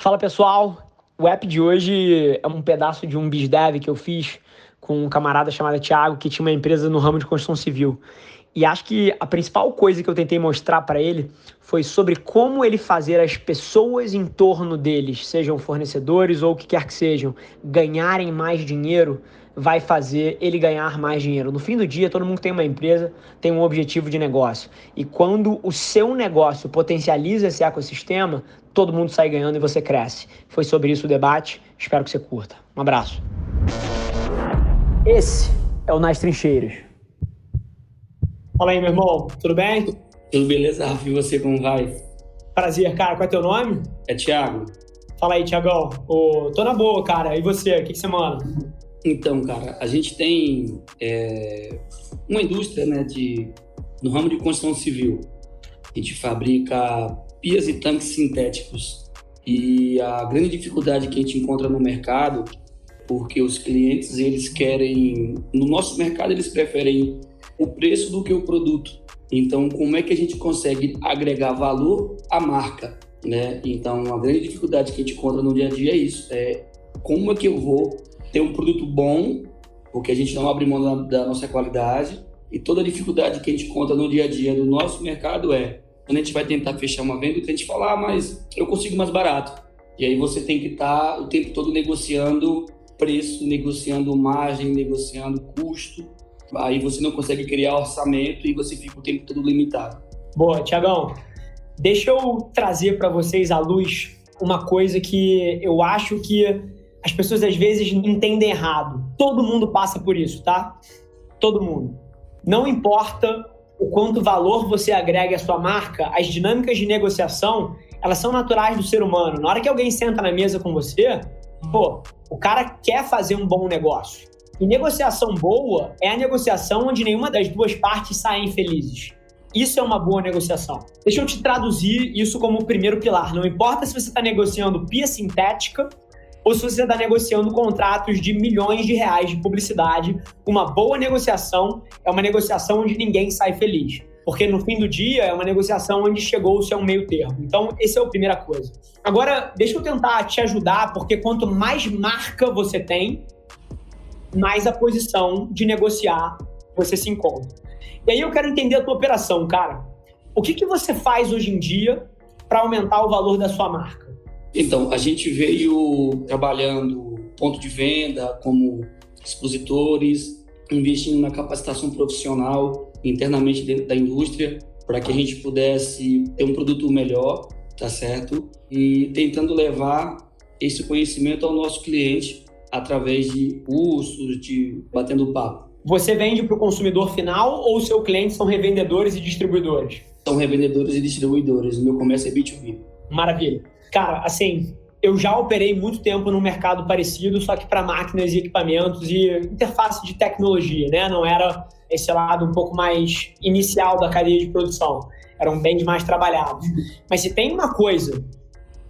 Fala pessoal, o app de hoje é um pedaço de um BizDev que eu fiz com um camarada chamado Thiago, que tinha uma empresa no ramo de construção civil. E acho que a principal coisa que eu tentei mostrar para ele foi sobre como ele fazer as pessoas em torno deles, sejam fornecedores ou o que quer que sejam, ganharem mais dinheiro, vai fazer ele ganhar mais dinheiro. No fim do dia, todo mundo tem uma empresa tem um objetivo de negócio. E quando o seu negócio potencializa esse ecossistema, todo mundo sai ganhando e você cresce. Foi sobre isso o debate. Espero que você curta. Um abraço. Esse é o Nas Trincheiras. Fala aí, meu irmão. Tudo bem? Tudo beleza, Rafa. E você, como vai? Prazer, cara. Qual é teu nome? É Thiago. Fala aí, Thiagão. Oh, tô na boa, cara. E você? O que, que você manda? Então, cara, a gente tem é, uma indústria né, de, no ramo de construção civil. A gente fabrica pias e tanques sintéticos. E a grande dificuldade que a gente encontra no mercado, porque os clientes eles querem, no nosso mercado eles preferem o preço do que o produto. Então, como é que a gente consegue agregar valor à marca? Né? Então, a grande dificuldade que a gente encontra no dia a dia é isso: é como é que eu vou ter um produto bom, porque a gente não abre mão da, nossa qualidade, e toda a dificuldade que a gente encontra no dia a dia do nosso mercado é quando a gente vai tentar fechar uma venda, o cliente fala, ah, mas eu consigo mais barato. E aí você tem que estar tá o tempo todo negociando preço, negociando margem, negociando custo aí você não consegue criar orçamento e você fica o tempo todo limitado. Boa, Tiagão. Deixa eu trazer para vocês à luz uma coisa que eu acho que as pessoas às vezes entendem errado. Todo mundo passa por isso, tá? Todo mundo. Não importa o quanto valor você agrega à sua marca, as dinâmicas de negociação, elas são naturais do ser humano. Na hora que alguém senta na mesa com você, pô, o cara quer fazer um bom negócio. E negociação boa é a negociação onde nenhuma das duas partes saem felizes. Isso é uma boa negociação. Deixa eu te traduzir isso como o primeiro pilar. Não importa se você está negociando pia sintética ou se você está negociando contratos de milhões de reais de publicidade, uma boa negociação é uma negociação onde ninguém sai feliz. Porque no fim do dia é uma negociação onde chegou-se a um meio termo. Então, essa é a primeira coisa. Agora, deixa eu tentar te ajudar, porque quanto mais marca você tem, mais a posição de negociar você se encontra. E aí eu quero entender a tua operação, cara. O que, que você faz hoje em dia para aumentar o valor da sua marca? Então, a gente veio trabalhando ponto de venda como expositores, investindo na capacitação profissional internamente dentro da indústria para que a gente pudesse ter um produto melhor, tá certo? E tentando levar esse conhecimento ao nosso cliente através de cursos, de batendo papo. Você vende para o consumidor final ou seu cliente são revendedores e distribuidores? São revendedores e distribuidores. O meu comércio é B2B. Maravilha. Cara, assim, eu já operei muito tempo num mercado parecido, só que para máquinas e equipamentos e interface de tecnologia, né? Não era esse lado um pouco mais inicial da cadeia de produção. Eram bens mais trabalhados. Mas se tem uma coisa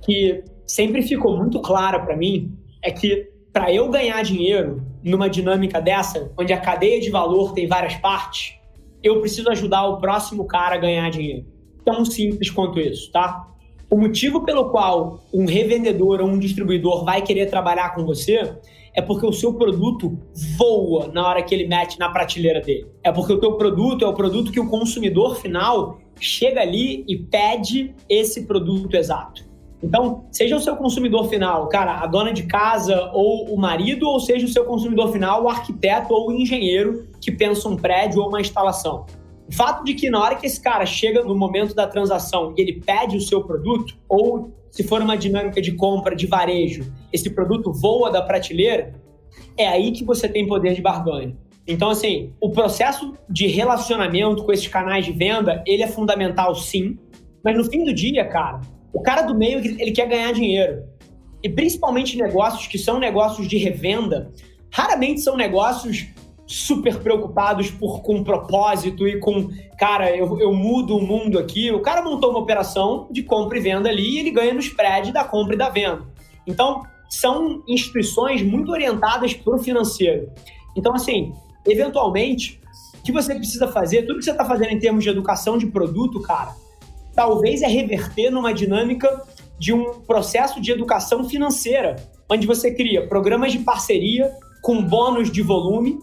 que sempre ficou muito clara para mim, é que para eu ganhar dinheiro numa dinâmica dessa, onde a cadeia de valor tem várias partes, eu preciso ajudar o próximo cara a ganhar dinheiro. Tão simples quanto isso, tá? O motivo pelo qual um revendedor ou um distribuidor vai querer trabalhar com você é porque o seu produto voa na hora que ele mete na prateleira dele. É porque o teu produto é o produto que o consumidor final chega ali e pede esse produto exato. Então, seja o seu consumidor final, cara, a dona de casa ou o marido, ou seja o seu consumidor final, o arquiteto ou o engenheiro que pensa um prédio ou uma instalação. O fato de que na hora que esse cara chega no momento da transação e ele pede o seu produto, ou se for uma dinâmica de compra de varejo, esse produto voa da prateleira, é aí que você tem poder de barganha. Então, assim, o processo de relacionamento com esses canais de venda, ele é fundamental sim, mas no fim do dia, cara, o cara do meio, ele quer ganhar dinheiro. E principalmente negócios que são negócios de revenda, raramente são negócios super preocupados por com propósito e com, cara, eu, eu mudo o mundo aqui. O cara montou uma operação de compra e venda ali e ele ganha no spread da compra e da venda. Então, são instituições muito orientadas para o financeiro. Então, assim, eventualmente, o que você precisa fazer, tudo que você está fazendo em termos de educação de produto, cara, talvez é reverter numa dinâmica de um processo de educação financeira, onde você cria programas de parceria com bônus de volume.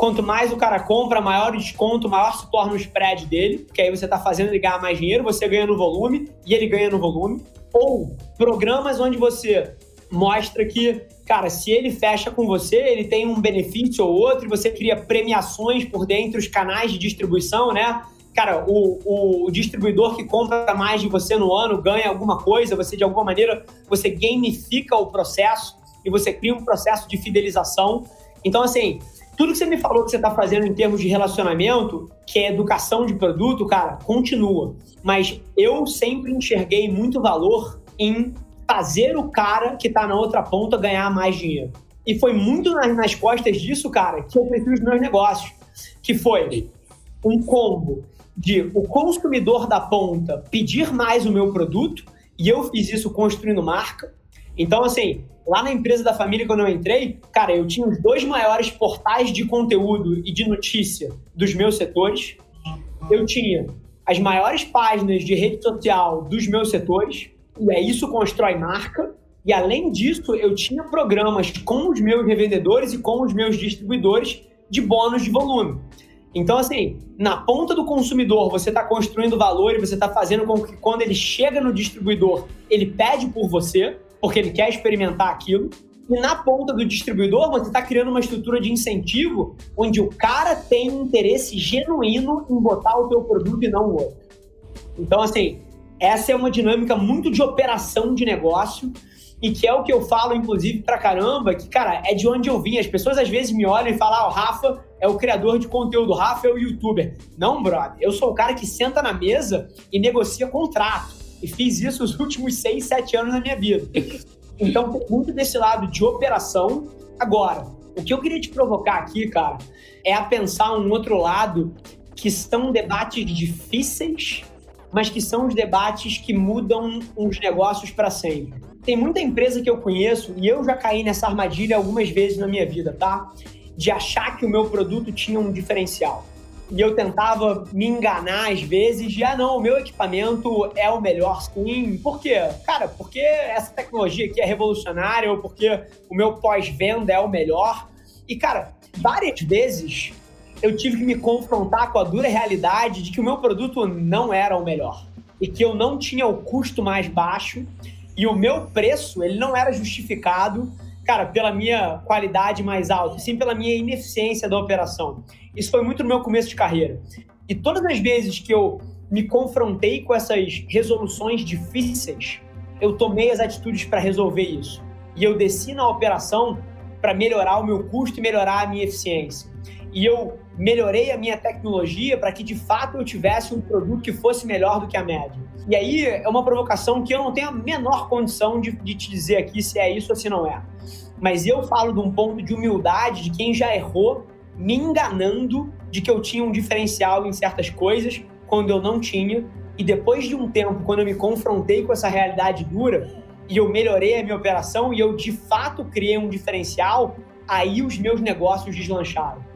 Quanto mais o cara compra, maior o desconto, maior se torna o spread dele, porque aí você está fazendo ele ganhar mais dinheiro, você ganha no volume e ele ganha no volume. Ou programas onde você mostra que, cara, se ele fecha com você, ele tem um benefício ou outro, e você cria premiações por dentro os canais de distribuição, né? Cara, o, o distribuidor que compra mais de você no ano ganha alguma coisa, você de alguma maneira, você gamifica o processo e você cria um processo de fidelização. Então, assim, tudo que você me falou que você está fazendo em termos de relacionamento, que é educação de produto, cara, continua. Mas eu sempre enxerguei muito valor em fazer o cara que está na outra ponta ganhar mais dinheiro. E foi muito nas, nas costas disso, cara, que eu cresci os meus negócios. Que foi um combo de o consumidor da ponta pedir mais o meu produto, e eu fiz isso construindo marca. Então, assim, lá na empresa da família, quando eu entrei, cara, eu tinha os dois maiores portais de conteúdo e de notícia dos meus setores. Eu tinha as maiores páginas de rede social dos meus setores. E aí isso constrói marca. E além disso, eu tinha programas com os meus revendedores e com os meus distribuidores de bônus de volume. Então, assim, na ponta do consumidor, você está construindo valor e você está fazendo com que quando ele chega no distribuidor, ele pede por você, porque ele quer experimentar aquilo. E na ponta do distribuidor, você está criando uma estrutura de incentivo onde o cara tem um interesse genuíno em botar o teu produto e não o outro. Então, assim, essa é uma dinâmica muito de operação de negócio e que é o que eu falo, inclusive, pra caramba, que, cara, é de onde eu vim. As pessoas às vezes me olham e falam, ah, o Rafa é o criador de conteúdo, o Rafa é o youtuber. Não, brother, eu sou o cara que senta na mesa e negocia contrato. E fiz isso os últimos seis, sete anos da minha vida. Então, muito desse lado de operação. Agora, o que eu queria te provocar aqui, cara, é a pensar um outro lado que são debates difíceis, mas que são os debates que mudam os negócios para sempre. Tem muita empresa que eu conheço, e eu já caí nessa armadilha algumas vezes na minha vida, tá? De achar que o meu produto tinha um diferencial. E eu tentava me enganar às vezes de, ah, não, o meu equipamento é o melhor sim. Por quê? Cara, porque essa tecnologia aqui é revolucionária ou porque o meu pós-venda é o melhor. E, cara, várias vezes eu tive que me confrontar com a dura realidade de que o meu produto não era o melhor e que eu não tinha o custo mais baixo e o meu preço, ele não era justificado, cara, pela minha qualidade mais alta, sim pela minha ineficiência da operação. Isso foi muito no meu começo de carreira. E todas as vezes que eu me confrontei com essas resoluções difíceis, eu tomei as atitudes para resolver isso. E eu desci na operação para melhorar o meu custo e melhorar a minha eficiência. E eu melhorei a minha tecnologia para que de fato eu tivesse um produto que fosse melhor do que a média. E aí é uma provocação que eu não tenho a menor condição de, de te dizer aqui se é isso ou se não é. Mas eu falo de um ponto de humildade de quem já errou, me enganando de que eu tinha um diferencial em certas coisas quando eu não tinha. E depois de um tempo, quando eu me confrontei com essa realidade dura e eu melhorei a minha operação e eu de fato criei um diferencial, aí os meus negócios deslancharam.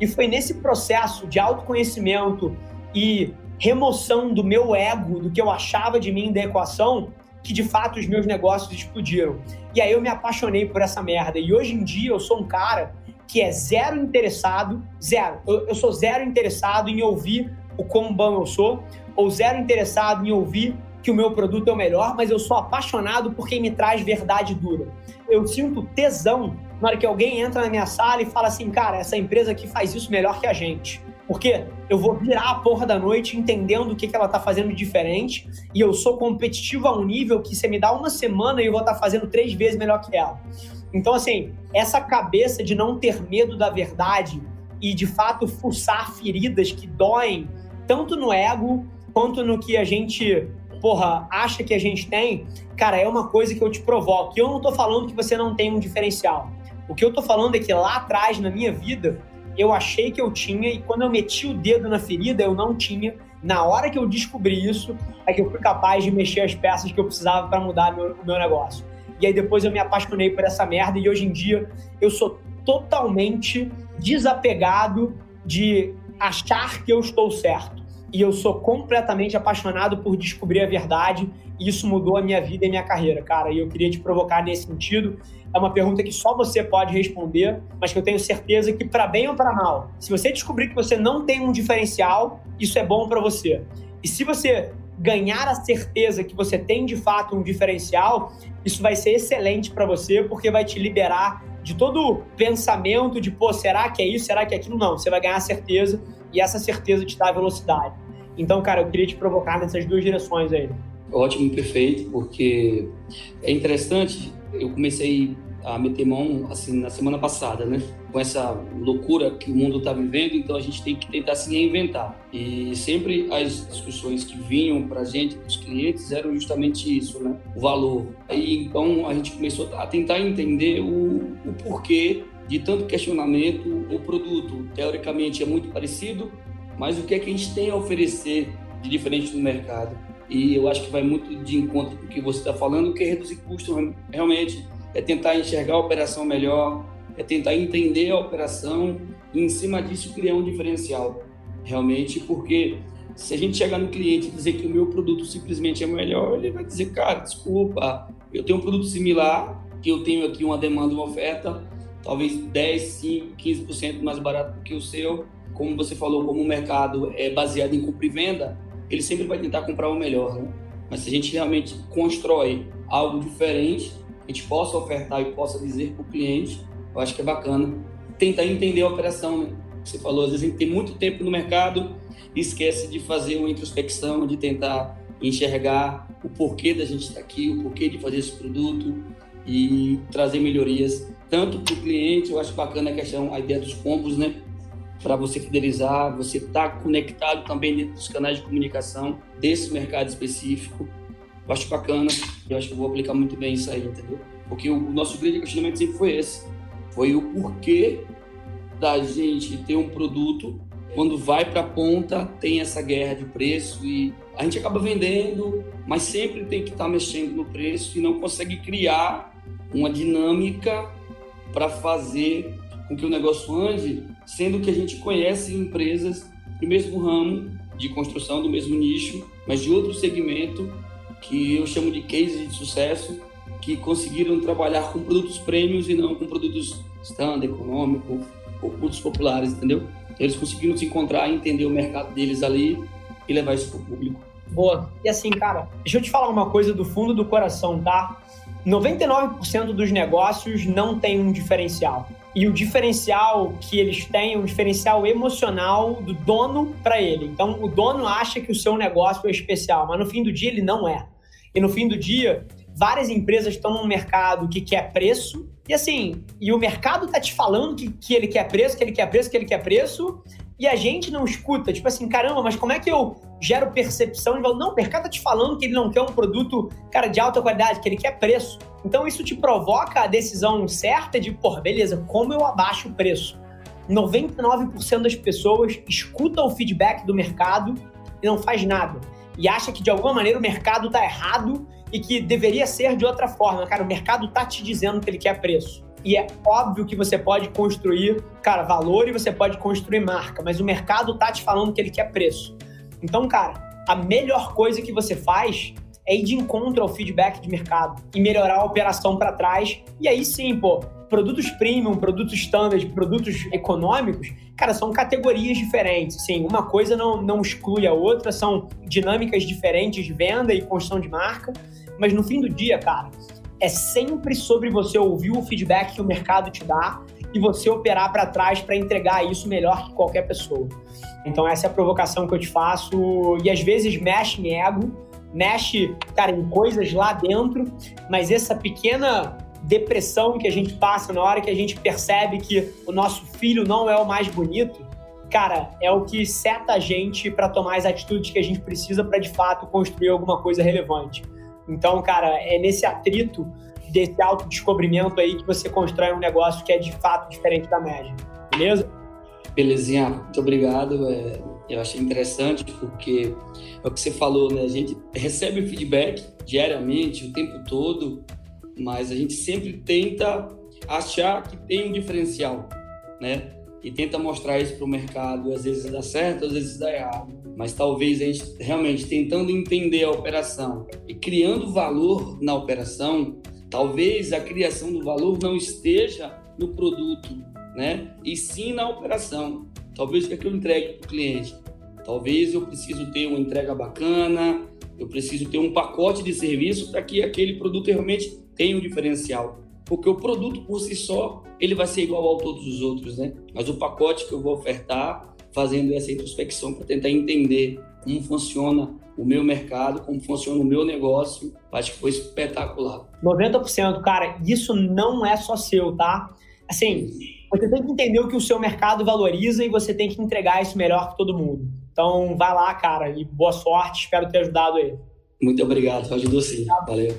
E foi nesse processo de autoconhecimento e remoção do meu ego, do que eu achava de mim da equação, que de fato os meus negócios explodiram. E aí eu me apaixonei por essa merda. E hoje em dia eu sou um cara que é zero interessado, zero. Eu, eu sou zero interessado em ouvir o quão bom eu sou, ou zero interessado em ouvir que o meu produto é o melhor, mas eu sou apaixonado por quem me traz verdade dura. Eu sinto tesão na hora que alguém entra na minha sala e fala assim, cara, essa empresa aqui faz isso melhor que a gente. Porque eu vou virar a porra da noite entendendo o que, que ela tá fazendo de diferente e eu sou competitivo a um nível que você me dá uma semana e eu vou estar tá fazendo três vezes melhor que ela. Então, assim, essa cabeça de não ter medo da verdade e de fato fuçar feridas que doem tanto no ego quanto no que a gente, porra, acha que a gente tem, cara, é uma coisa que eu te provoco. Eu não tô falando que você não tem um diferencial. O que eu tô falando é que lá atrás, na minha vida, eu achei que eu tinha e quando eu meti o dedo na ferida, eu não tinha. Na hora que eu descobri isso, é que eu fui capaz de mexer as peças que eu precisava para mudar meu, o meu negócio. E aí depois eu me apaixonei por essa merda e hoje em dia eu sou totalmente desapegado de achar que eu estou certo. E eu sou completamente apaixonado por descobrir a verdade isso mudou a minha vida e minha carreira, cara. E eu queria te provocar nesse sentido. É uma pergunta que só você pode responder, mas que eu tenho certeza que, para bem ou para mal, se você descobrir que você não tem um diferencial, isso é bom para você. E se você ganhar a certeza que você tem de fato um diferencial, isso vai ser excelente para você, porque vai te liberar de todo pensamento de, pô, será que é isso, será que é aquilo? Não, você vai ganhar a certeza e essa certeza te dá velocidade. Então, cara, eu queria te provocar nessas duas direções aí. Ótimo, perfeito, porque é interessante, eu comecei a meter mão assim na semana passada, né? Com essa loucura que o mundo está vivendo, então a gente tem que tentar se reinventar. E sempre as discussões que vinham para a gente, os clientes, eram justamente isso, né? O valor. Aí então a gente começou a tentar entender o, o porquê de tanto questionamento. O produto teoricamente é muito parecido, mas o que é que a gente tem a oferecer de diferente no mercado? E eu acho que vai muito de encontro com o que você está falando, que é reduzir custos realmente é tentar enxergar a operação melhor, é tentar entender a operação e, em cima disso, criar um diferencial. Realmente, porque se a gente chegar no cliente e dizer que o meu produto simplesmente é melhor, ele vai dizer, cara, desculpa, eu tenho um produto similar, que eu tenho aqui uma demanda, uma oferta, talvez 10, 5, 15% mais barato do que o seu. Como você falou, como o mercado é baseado em compra e venda, ele sempre vai tentar comprar o melhor, né? Mas se a gente realmente constrói algo diferente, a gente possa ofertar e possa dizer para o cliente, eu acho que é bacana. Tentar entender a operação, né? Você falou, às vezes a gente tem muito tempo no mercado e esquece de fazer uma introspecção, de tentar enxergar o porquê da gente estar aqui, o porquê de fazer esse produto e trazer melhorias tanto para o cliente, eu acho bacana a questão, a ideia dos combos, né? Para você fidelizar, você estar tá conectado também dentro dos canais de comunicação desse mercado específico eu acho bacana, eu acho que vou aplicar muito bem isso aí, entendeu? Porque o nosso grande questionamento sempre foi esse. Foi o porquê da gente ter um produto quando vai para a ponta tem essa guerra de preço e a gente acaba vendendo, mas sempre tem que estar tá mexendo no preço e não consegue criar uma dinâmica para fazer com que o negócio ande, sendo que a gente conhece empresas do mesmo ramo de construção, do mesmo nicho, mas de outro segmento que eu chamo de cases de sucesso, que conseguiram trabalhar com produtos prêmios e não com produtos standard, econômico ou produtos populares, entendeu? Eles conseguiram se encontrar, entender o mercado deles ali e levar isso para o público. Boa. E assim, cara, deixa eu te falar uma coisa do fundo do coração, tá? 99% dos negócios não tem um diferencial. E o diferencial que eles têm é um diferencial emocional do dono para ele. Então, o dono acha que o seu negócio é especial, mas no fim do dia ele não é. E no fim do dia, várias empresas estão num mercado que quer preço, e assim, e o mercado tá te falando que, que ele quer preço, que ele quer preço, que ele quer preço, e a gente não escuta, tipo assim, caramba, mas como é que eu gero percepção de valor? Não, o mercado tá te falando que ele não quer um produto, cara, de alta qualidade, que ele quer preço. Então isso te provoca a decisão certa de, pô, beleza, como eu abaixo o preço? 99% das pessoas escutam o feedback do mercado e não faz nada e acha que de alguma maneira o mercado está errado e que deveria ser de outra forma. Cara, o mercado está te dizendo que ele quer preço. E é óbvio que você pode construir, cara, valor e você pode construir marca, mas o mercado tá te falando que ele quer preço. Então, cara, a melhor coisa que você faz é ir de encontro ao feedback de mercado e melhorar a operação para trás. E aí sim, pô, produtos premium, produtos standard, produtos econômicos, cara, são categorias diferentes. Sim, uma coisa não, não exclui a outra, são dinâmicas diferentes de venda e construção de marca, mas no fim do dia, cara, é sempre sobre você ouvir o feedback que o mercado te dá e você operar para trás para entregar isso melhor que qualquer pessoa. Então essa é a provocação que eu te faço e às vezes mexe em ego, mexe, cara, em coisas lá dentro, mas essa pequena depressão que a gente passa na hora que a gente percebe que o nosso filho não é o mais bonito, cara, é o que seta a gente para tomar as atitudes que a gente precisa para de fato construir alguma coisa relevante. Então, cara, é nesse atrito desse autodescobrimento aí que você constrói um negócio que é de fato diferente da média. Beleza? Belezinha, muito obrigado. É, eu achei interessante porque é o que você falou, né? A gente recebe feedback diariamente, o tempo todo, mas a gente sempre tenta achar que tem um diferencial, né? E tenta mostrar isso para o mercado. Às vezes dá certo, às vezes dá errado. Mas talvez a gente realmente tentando entender a operação e criando valor na operação, talvez a criação do valor não esteja no produto, né? E sim na operação. Talvez o que, é que eu entregue para o cliente. Talvez eu preciso ter uma entrega bacana, eu preciso ter um pacote de serviço para que aquele produto realmente tenha um diferencial. Porque o produto por si só, ele vai ser igual a todos os outros, né? Mas o pacote que eu vou ofertar, fazendo essa introspecção para tentar entender como funciona o meu mercado, como funciona o meu negócio, acho que foi espetacular. 90%, cara, isso não é só seu, tá? Assim, você tem que entender o que o seu mercado valoriza e você tem que entregar isso melhor que todo mundo. Então, vai lá, cara, e boa sorte. Espero ter ajudado aí. Muito obrigado, ajudou sim. Valeu.